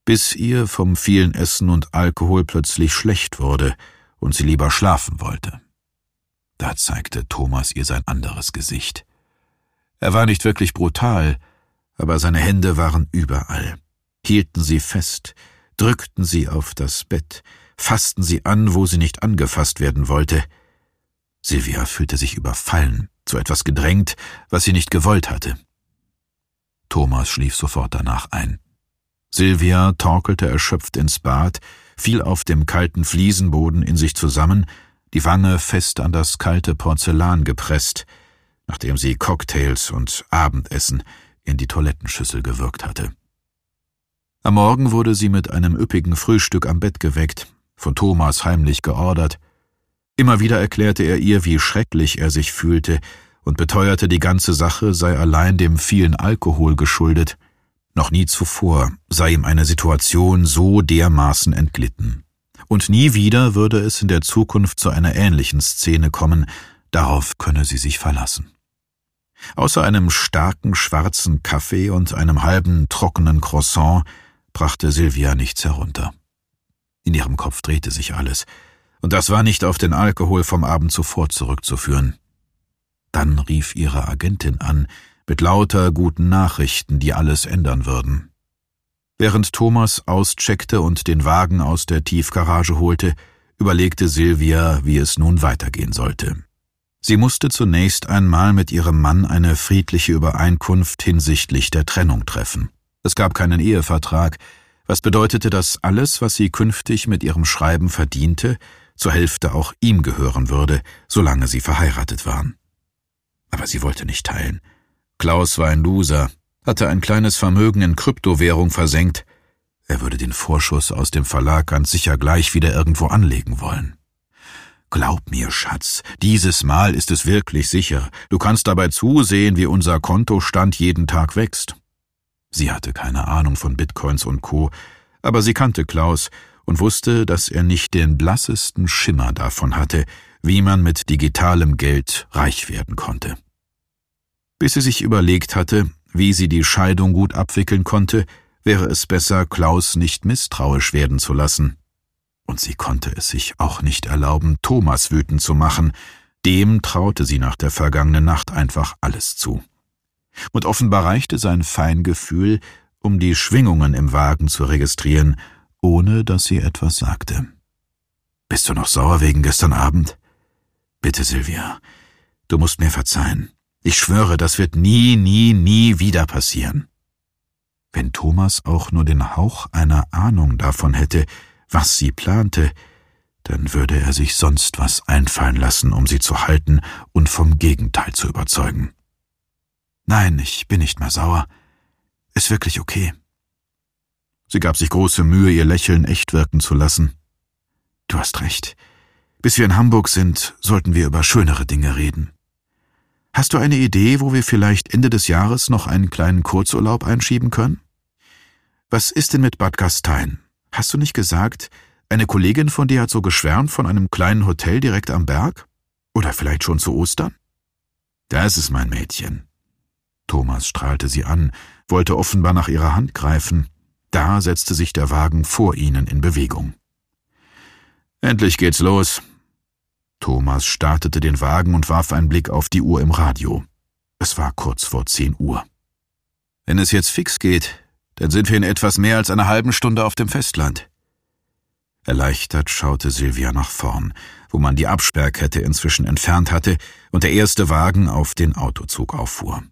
bis ihr vom vielen Essen und Alkohol plötzlich schlecht wurde und sie lieber schlafen wollte. Da zeigte Thomas ihr sein anderes Gesicht. Er war nicht wirklich brutal, aber seine Hände waren überall, hielten sie fest, drückten sie auf das Bett, fassten sie an, wo sie nicht angefasst werden wollte. Silvia fühlte sich überfallen, zu etwas gedrängt, was sie nicht gewollt hatte. Thomas schlief sofort danach ein. Silvia torkelte erschöpft ins Bad, fiel auf dem kalten Fliesenboden in sich zusammen, die Wange fest an das kalte Porzellan gepresst, nachdem sie Cocktails und Abendessen in die Toilettenschüssel gewirkt hatte. Am Morgen wurde sie mit einem üppigen Frühstück am Bett geweckt, von Thomas heimlich geordert. Immer wieder erklärte er ihr, wie schrecklich er sich fühlte, und beteuerte, die ganze Sache sei allein dem vielen Alkohol geschuldet. Noch nie zuvor sei ihm eine Situation so dermaßen entglitten. Und nie wieder würde es in der Zukunft zu einer ähnlichen Szene kommen, darauf könne sie sich verlassen. Außer einem starken schwarzen Kaffee und einem halben trockenen Croissant brachte Silvia nichts herunter. In ihrem Kopf drehte sich alles, und das war nicht auf den Alkohol vom Abend zuvor zurückzuführen. Dann rief ihre Agentin an, mit lauter guten Nachrichten, die alles ändern würden. Während Thomas auscheckte und den Wagen aus der Tiefgarage holte, überlegte Silvia, wie es nun weitergehen sollte. Sie musste zunächst einmal mit ihrem Mann eine friedliche Übereinkunft hinsichtlich der Trennung treffen. Es gab keinen Ehevertrag, was bedeutete, dass alles, was sie künftig mit ihrem Schreiben verdiente, zur Hälfte auch ihm gehören würde, solange sie verheiratet waren aber sie wollte nicht teilen. Klaus war ein Loser, hatte ein kleines Vermögen in Kryptowährung versenkt. Er würde den Vorschuss aus dem Verlag ganz sicher gleich wieder irgendwo anlegen wollen. Glaub mir, Schatz, dieses Mal ist es wirklich sicher. Du kannst dabei zusehen, wie unser Kontostand jeden Tag wächst. Sie hatte keine Ahnung von Bitcoins und Co., aber sie kannte Klaus und wusste, dass er nicht den blassesten Schimmer davon hatte, wie man mit digitalem Geld reich werden konnte. Bis sie sich überlegt hatte, wie sie die Scheidung gut abwickeln konnte, wäre es besser, Klaus nicht misstrauisch werden zu lassen. Und sie konnte es sich auch nicht erlauben, Thomas wütend zu machen, dem traute sie nach der vergangenen Nacht einfach alles zu. Und offenbar reichte sein Feingefühl, um die Schwingungen im Wagen zu registrieren, ohne dass sie etwas sagte. Bist du noch sauer wegen gestern Abend? Bitte, Silvia, du musst mir verzeihen. Ich schwöre, das wird nie, nie, nie wieder passieren. Wenn Thomas auch nur den Hauch einer Ahnung davon hätte, was sie plante, dann würde er sich sonst was einfallen lassen, um sie zu halten und vom Gegenteil zu überzeugen. Nein, ich bin nicht mehr sauer. ist wirklich okay. Sie gab sich große Mühe, ihr Lächeln echt wirken zu lassen. Du hast recht. Bis wir in Hamburg sind, sollten wir über schönere Dinge reden. Hast du eine Idee, wo wir vielleicht Ende des Jahres noch einen kleinen Kurzurlaub einschieben können? Was ist denn mit Bad Gastein? Hast du nicht gesagt, eine Kollegin von dir hat so geschwärmt von einem kleinen Hotel direkt am Berg? Oder vielleicht schon zu Ostern? Das ist mein Mädchen. Thomas strahlte sie an, wollte offenbar nach ihrer Hand greifen. Da setzte sich der Wagen vor ihnen in Bewegung. Endlich geht's los. Thomas startete den Wagen und warf einen Blick auf die Uhr im Radio. Es war kurz vor zehn Uhr. Wenn es jetzt fix geht, dann sind wir in etwas mehr als einer halben Stunde auf dem Festland. Erleichtert schaute Silvia nach vorn, wo man die Absperrkette inzwischen entfernt hatte und der erste Wagen auf den Autozug auffuhr.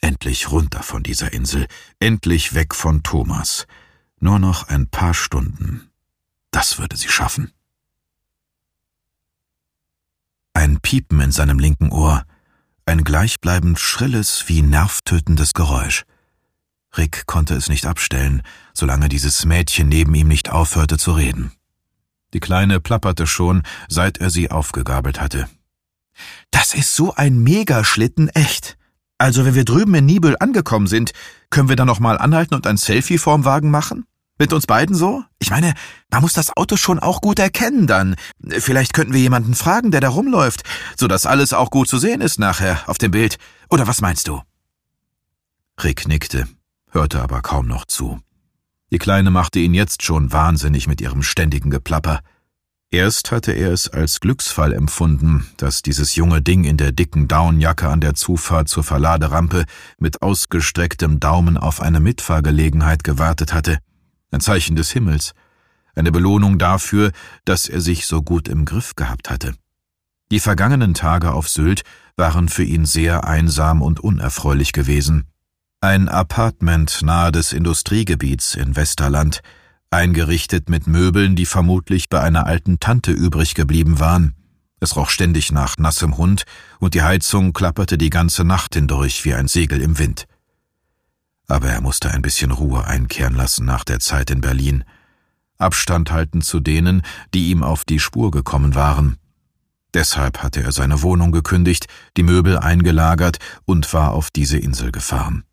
Endlich runter von dieser Insel, endlich weg von Thomas. Nur noch ein paar Stunden. Das würde sie schaffen. Ein Piepen in seinem linken Ohr, ein gleichbleibend schrilles wie nervtötendes Geräusch. Rick konnte es nicht abstellen, solange dieses Mädchen neben ihm nicht aufhörte zu reden. Die Kleine plapperte schon, seit er sie aufgegabelt hatte. Das ist so ein Megaschlitten, echt. Also, wenn wir drüben in Nibel angekommen sind, können wir dann noch mal anhalten und ein Selfie vorm Wagen machen? Mit uns beiden so? Ich meine, man muss das Auto schon auch gut erkennen dann. Vielleicht könnten wir jemanden fragen, der da rumläuft, so dass alles auch gut zu sehen ist nachher auf dem Bild. Oder was meinst du? Rick nickte hörte aber kaum noch zu. Die Kleine machte ihn jetzt schon wahnsinnig mit ihrem ständigen Geplapper. Erst hatte er es als Glücksfall empfunden, dass dieses junge Ding in der dicken Downjacke an der Zufahrt zur Verladerampe mit ausgestrecktem Daumen auf eine Mitfahrgelegenheit gewartet hatte. Ein Zeichen des Himmels. Eine Belohnung dafür, dass er sich so gut im Griff gehabt hatte. Die vergangenen Tage auf Sylt waren für ihn sehr einsam und unerfreulich gewesen. Ein Apartment nahe des Industriegebiets in Westerland, eingerichtet mit Möbeln, die vermutlich bei einer alten Tante übrig geblieben waren. Es roch ständig nach nassem Hund, und die Heizung klapperte die ganze Nacht hindurch wie ein Segel im Wind. Aber er musste ein bisschen Ruhe einkehren lassen nach der Zeit in Berlin, Abstand halten zu denen, die ihm auf die Spur gekommen waren. Deshalb hatte er seine Wohnung gekündigt, die Möbel eingelagert und war auf diese Insel gefahren.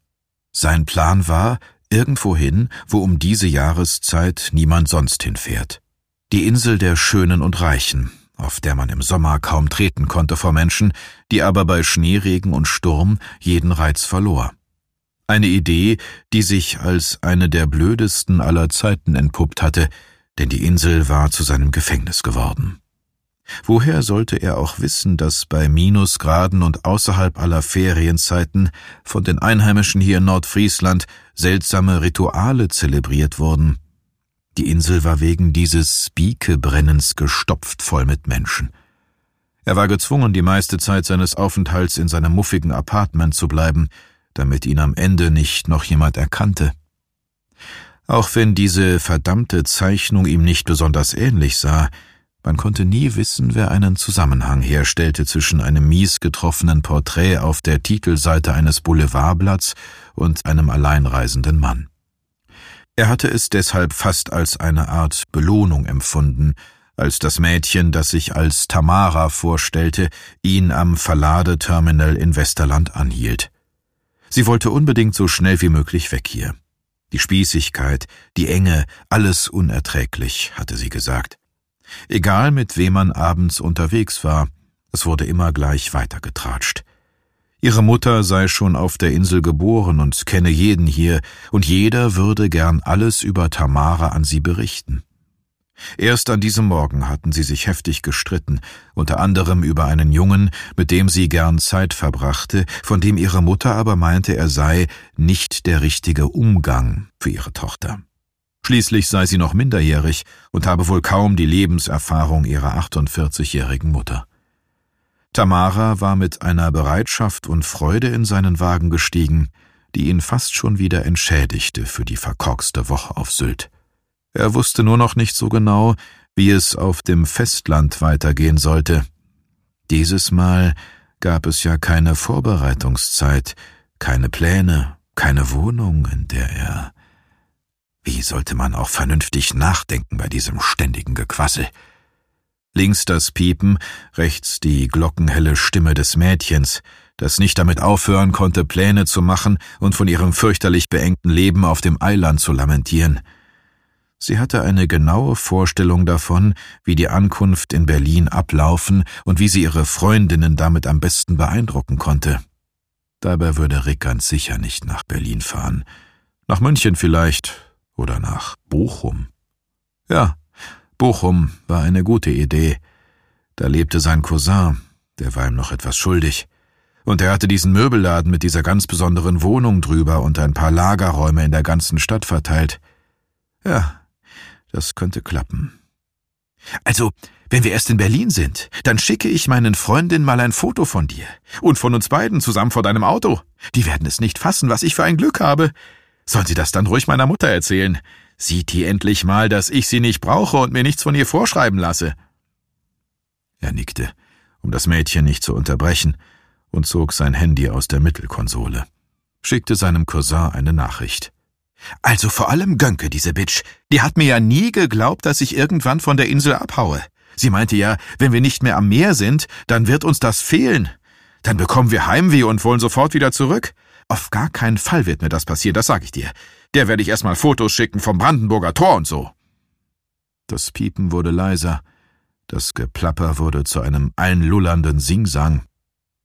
Sein Plan war, irgendwohin, wo um diese Jahreszeit niemand sonst hinfährt. Die Insel der Schönen und Reichen, auf der man im Sommer kaum treten konnte vor Menschen, die aber bei Schneeregen und Sturm jeden Reiz verlor. Eine Idee, die sich als eine der blödesten aller Zeiten entpuppt hatte, denn die Insel war zu seinem Gefängnis geworden. Woher sollte er auch wissen, dass bei Minusgraden und außerhalb aller Ferienzeiten von den Einheimischen hier in Nordfriesland seltsame Rituale zelebriert wurden? Die Insel war wegen dieses Biekebrennens gestopft voll mit Menschen. Er war gezwungen, die meiste Zeit seines Aufenthalts in seinem muffigen Apartment zu bleiben, damit ihn am Ende nicht noch jemand erkannte. Auch wenn diese verdammte Zeichnung ihm nicht besonders ähnlich sah, man konnte nie wissen, wer einen Zusammenhang herstellte zwischen einem mies getroffenen Porträt auf der Titelseite eines Boulevardblatts und einem alleinreisenden Mann. Er hatte es deshalb fast als eine Art Belohnung empfunden, als das Mädchen, das sich als Tamara vorstellte, ihn am Verladeterminal in Westerland anhielt. Sie wollte unbedingt so schnell wie möglich weg hier. Die Spießigkeit, die Enge, alles unerträglich, hatte sie gesagt. Egal mit wem man abends unterwegs war, es wurde immer gleich weitergetratscht. Ihre Mutter sei schon auf der Insel geboren und kenne jeden hier, und jeder würde gern alles über Tamara an sie berichten. Erst an diesem Morgen hatten sie sich heftig gestritten, unter anderem über einen Jungen, mit dem sie gern Zeit verbrachte, von dem ihre Mutter aber meinte, er sei nicht der richtige Umgang für ihre Tochter. Schließlich sei sie noch minderjährig und habe wohl kaum die Lebenserfahrung ihrer 48-jährigen Mutter. Tamara war mit einer Bereitschaft und Freude in seinen Wagen gestiegen, die ihn fast schon wieder entschädigte für die verkorkste Woche auf Sylt. Er wusste nur noch nicht so genau, wie es auf dem Festland weitergehen sollte. Dieses Mal gab es ja keine Vorbereitungszeit, keine Pläne, keine Wohnung, in der er. Wie sollte man auch vernünftig nachdenken bei diesem ständigen Gequassel? Links das Piepen, rechts die glockenhelle Stimme des Mädchens, das nicht damit aufhören konnte, Pläne zu machen und von ihrem fürchterlich beengten Leben auf dem Eiland zu lamentieren. Sie hatte eine genaue Vorstellung davon, wie die Ankunft in Berlin ablaufen und wie sie ihre Freundinnen damit am besten beeindrucken konnte. Dabei würde Rick ganz sicher nicht nach Berlin fahren. Nach München vielleicht oder nach Bochum. Ja, Bochum war eine gute Idee. Da lebte sein Cousin, der war ihm noch etwas schuldig. Und er hatte diesen Möbelladen mit dieser ganz besonderen Wohnung drüber und ein paar Lagerräume in der ganzen Stadt verteilt. Ja, das könnte klappen. Also, wenn wir erst in Berlin sind, dann schicke ich meinen Freundinnen mal ein Foto von dir. Und von uns beiden zusammen vor deinem Auto. Die werden es nicht fassen, was ich für ein Glück habe. Sollen sie das dann ruhig meiner Mutter erzählen? Sieht die endlich mal, dass ich sie nicht brauche und mir nichts von ihr vorschreiben lasse. Er nickte, um das Mädchen nicht zu unterbrechen, und zog sein Handy aus der Mittelkonsole, schickte seinem Cousin eine Nachricht. Also vor allem Gönke, diese Bitch. Die hat mir ja nie geglaubt, dass ich irgendwann von der Insel abhaue. Sie meinte ja, wenn wir nicht mehr am Meer sind, dann wird uns das fehlen. Dann bekommen wir Heimweh und wollen sofort wieder zurück. Auf gar keinen Fall wird mir das passieren, das sag ich dir. Der werde ich erstmal Fotos schicken vom Brandenburger Tor und so. Das Piepen wurde leiser. Das Geplapper wurde zu einem einlullernden Singsang.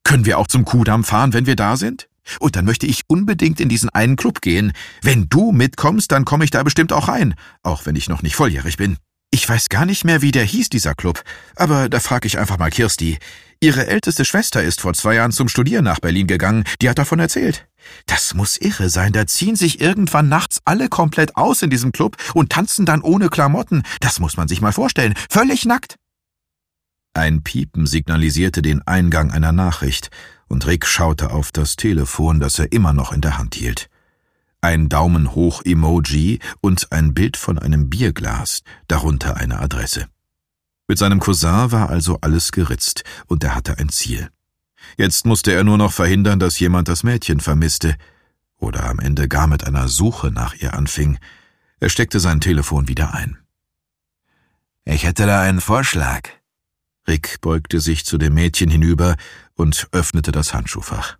Können wir auch zum Kudamm fahren, wenn wir da sind? Und dann möchte ich unbedingt in diesen einen Club gehen. Wenn du mitkommst, dann komme ich da bestimmt auch rein, auch wenn ich noch nicht volljährig bin. Ich weiß gar nicht mehr, wie der hieß, dieser Club, aber da frage ich einfach mal Kirsti. Ihre älteste Schwester ist vor zwei Jahren zum Studieren nach Berlin gegangen, die hat davon erzählt. Das muss irre sein, da ziehen sich irgendwann nachts alle komplett aus in diesem Club und tanzen dann ohne Klamotten. Das muss man sich mal vorstellen, völlig nackt. Ein Piepen signalisierte den Eingang einer Nachricht, und Rick schaute auf das Telefon, das er immer noch in der Hand hielt. Ein Daumen hoch Emoji und ein Bild von einem Bierglas, darunter eine Adresse. Mit seinem Cousin war also alles geritzt, und er hatte ein Ziel. Jetzt musste er nur noch verhindern, dass jemand das Mädchen vermisste, oder am Ende gar mit einer Suche nach ihr anfing. Er steckte sein Telefon wieder ein. Ich hätte da einen Vorschlag, Rick beugte sich zu dem Mädchen hinüber und öffnete das Handschuhfach.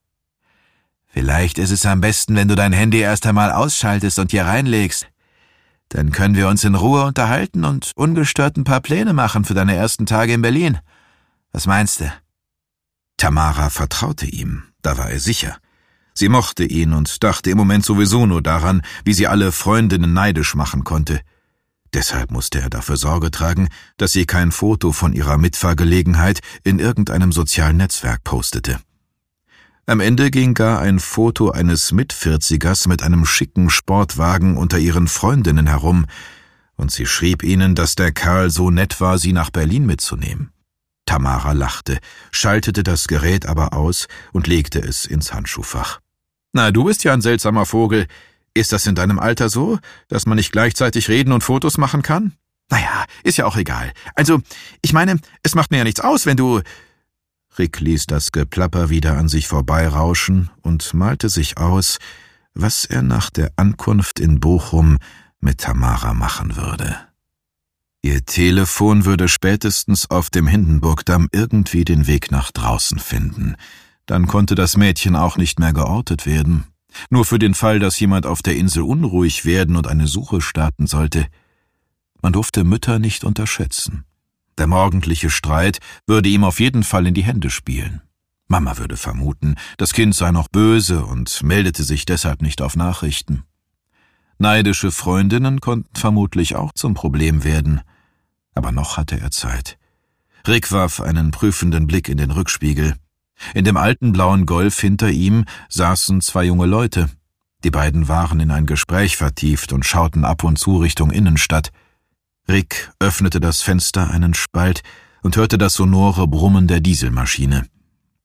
Vielleicht ist es am besten, wenn du dein Handy erst einmal ausschaltest und hier reinlegst. Dann können wir uns in Ruhe unterhalten und ungestört ein paar Pläne machen für deine ersten Tage in Berlin. Was meinst du? Tamara vertraute ihm, da war er sicher. Sie mochte ihn und dachte im Moment sowieso nur daran, wie sie alle Freundinnen neidisch machen konnte. Deshalb musste er dafür Sorge tragen, dass sie kein Foto von ihrer Mitfahrgelegenheit in irgendeinem sozialen Netzwerk postete. Am Ende ging gar ein Foto eines Mitvierzigers mit einem schicken Sportwagen unter ihren Freundinnen herum, und sie schrieb ihnen, dass der Kerl so nett war, sie nach Berlin mitzunehmen. Tamara lachte, schaltete das Gerät aber aus und legte es ins Handschuhfach. Na, du bist ja ein seltsamer Vogel. Ist das in deinem Alter so, dass man nicht gleichzeitig reden und Fotos machen kann? Naja, ist ja auch egal. Also, ich meine, es macht mir ja nichts aus, wenn du. Rick ließ das Geplapper wieder an sich vorbeirauschen und malte sich aus, was er nach der Ankunft in Bochum mit Tamara machen würde. Ihr Telefon würde spätestens auf dem Hindenburgdamm irgendwie den Weg nach draußen finden. Dann konnte das Mädchen auch nicht mehr geortet werden. Nur für den Fall, dass jemand auf der Insel unruhig werden und eine Suche starten sollte. Man durfte Mütter nicht unterschätzen. Der morgendliche Streit würde ihm auf jeden Fall in die Hände spielen. Mama würde vermuten, das Kind sei noch böse und meldete sich deshalb nicht auf Nachrichten. Neidische Freundinnen konnten vermutlich auch zum Problem werden. Aber noch hatte er Zeit. Rick warf einen prüfenden Blick in den Rückspiegel. In dem alten blauen Golf hinter ihm saßen zwei junge Leute. Die beiden waren in ein Gespräch vertieft und schauten ab und zu Richtung Innenstadt. Rick öffnete das Fenster einen Spalt und hörte das sonore Brummen der Dieselmaschine.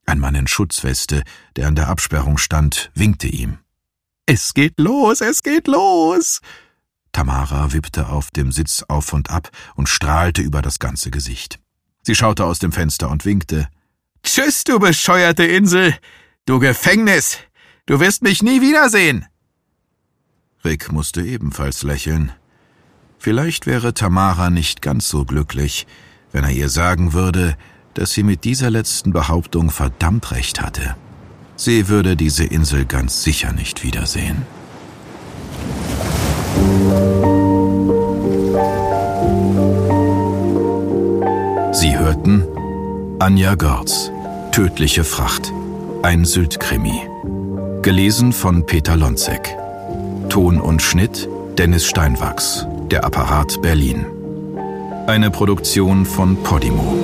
Ein Mann in Schutzweste, der an der Absperrung stand, winkte ihm. Es geht los, es geht los! Tamara wippte auf dem Sitz auf und ab und strahlte über das ganze Gesicht. Sie schaute aus dem Fenster und winkte. Tschüss, du bescheuerte Insel! Du Gefängnis! Du wirst mich nie wiedersehen! Rick musste ebenfalls lächeln. Vielleicht wäre Tamara nicht ganz so glücklich, wenn er ihr sagen würde, dass sie mit dieser letzten Behauptung verdammt recht hatte. Sie würde diese Insel ganz sicher nicht wiedersehen. Sie hörten Anja Görz, Tödliche Fracht, ein Sylt-Krimi. Gelesen von Peter Lonzek. Ton und Schnitt Dennis Steinwachs, der Apparat Berlin. Eine Produktion von Podimo.